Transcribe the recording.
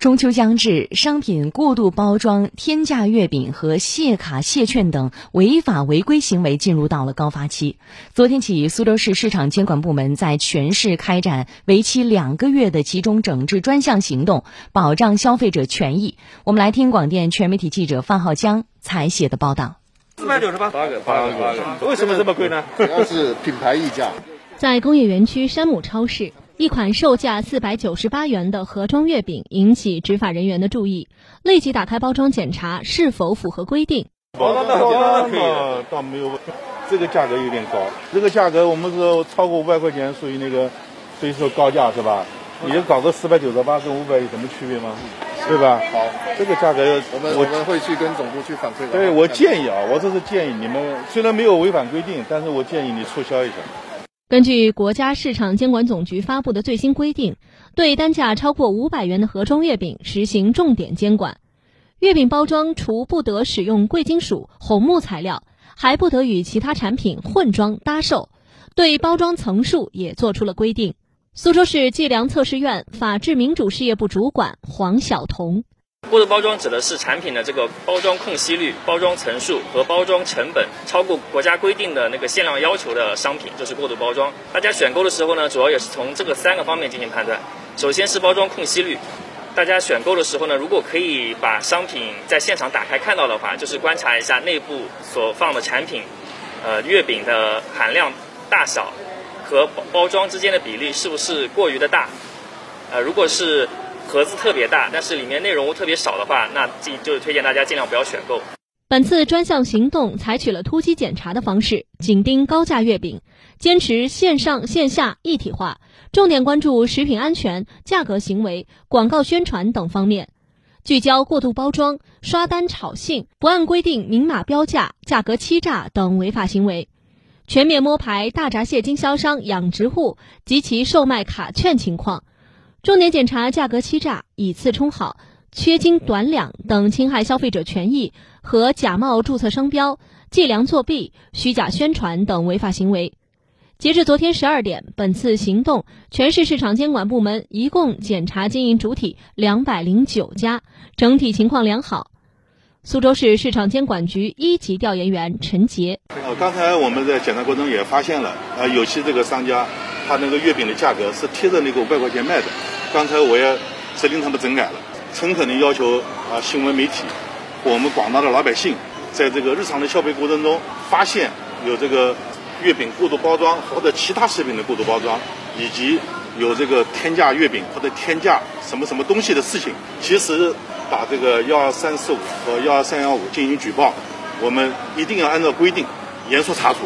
中秋将至，商品过度包装、天价月饼和蟹卡蟹券等违法违规行为进入到了高发期。昨天起，苏州市市场监管部门在全市开展为期两个月的集中整治专项行动，保障消费者权益。我们来听广电全媒体记者范浩江采写的报道。四百九十八，八个，八个，八个。为什么这么贵呢？主要是品牌溢价。在工业园区山姆超市。一款售价四百九十八元的盒装月饼引起执法人员的注意，立即打开包装检查是否符合规定。包装的倒没有，这个价格有点高。这个价格我们是超过五百块钱，属于那个，所以说高价是吧？你就搞个四百九十八跟五百有什么区别吗？对吧？好，这个价格我们我们会去跟总部去反馈的。对我建议啊，我这是建议你们，虽然没有违反规定，但是我建议你促销一下。根据国家市场监管总局发布的最新规定，对单价超过五百元的盒装月饼实行重点监管。月饼包装除不得使用贵金属、红木材料，还不得与其他产品混装搭售。对包装层数也做出了规定。苏州市计量测试院法制民主事业部主管黄晓彤。过度包装指的是产品的这个包装空隙率、包装层数和包装成本超过国家规定的那个限量要求的商品，就是过度包装。大家选购的时候呢，主要也是从这个三个方面进行判断。首先是包装空隙率，大家选购的时候呢，如果可以把商品在现场打开看到的话，就是观察一下内部所放的产品，呃，月饼的含量大小和包装之间的比例是不是过于的大？呃，如果是。盒子特别大，但是里面内容物特别少的话，那尽就是推荐大家尽量不要选购。本次专项行动采取了突击检查的方式，紧盯高价月饼，坚持线上线下一体化，重点关注食品安全、价格行为、广告宣传等方面，聚焦过度包装、刷单炒信、不按规定明码标价、价格欺诈等违法行为，全面摸排大闸蟹经销商、养殖户及其售卖卡券情况。重点检查价格欺诈、以次充好、缺斤短两等侵害消费者权益和假冒注册商标、计量作弊、虚假宣传等违法行为。截至昨天十二点，本次行动全市市场监管部门一共检查经营主体两百零九家，整体情况良好。苏州市市场监管局一级调研员陈杰：刚才我们在检查过程中也发现了，呃，有些这个商家。他那个月饼的价格是贴着那个五百块钱卖的，刚才我也责令他们整改了，诚恳的要求啊新闻媒体我们广大的老百姓，在这个日常的消费过程中，发现有这个月饼过度包装或者其他食品的过度包装，以及有这个天价月饼或者天价什么什么东西的事情，及时把这个幺二三四五和幺二三幺五进行举报，我们一定要按照规定严肃查处。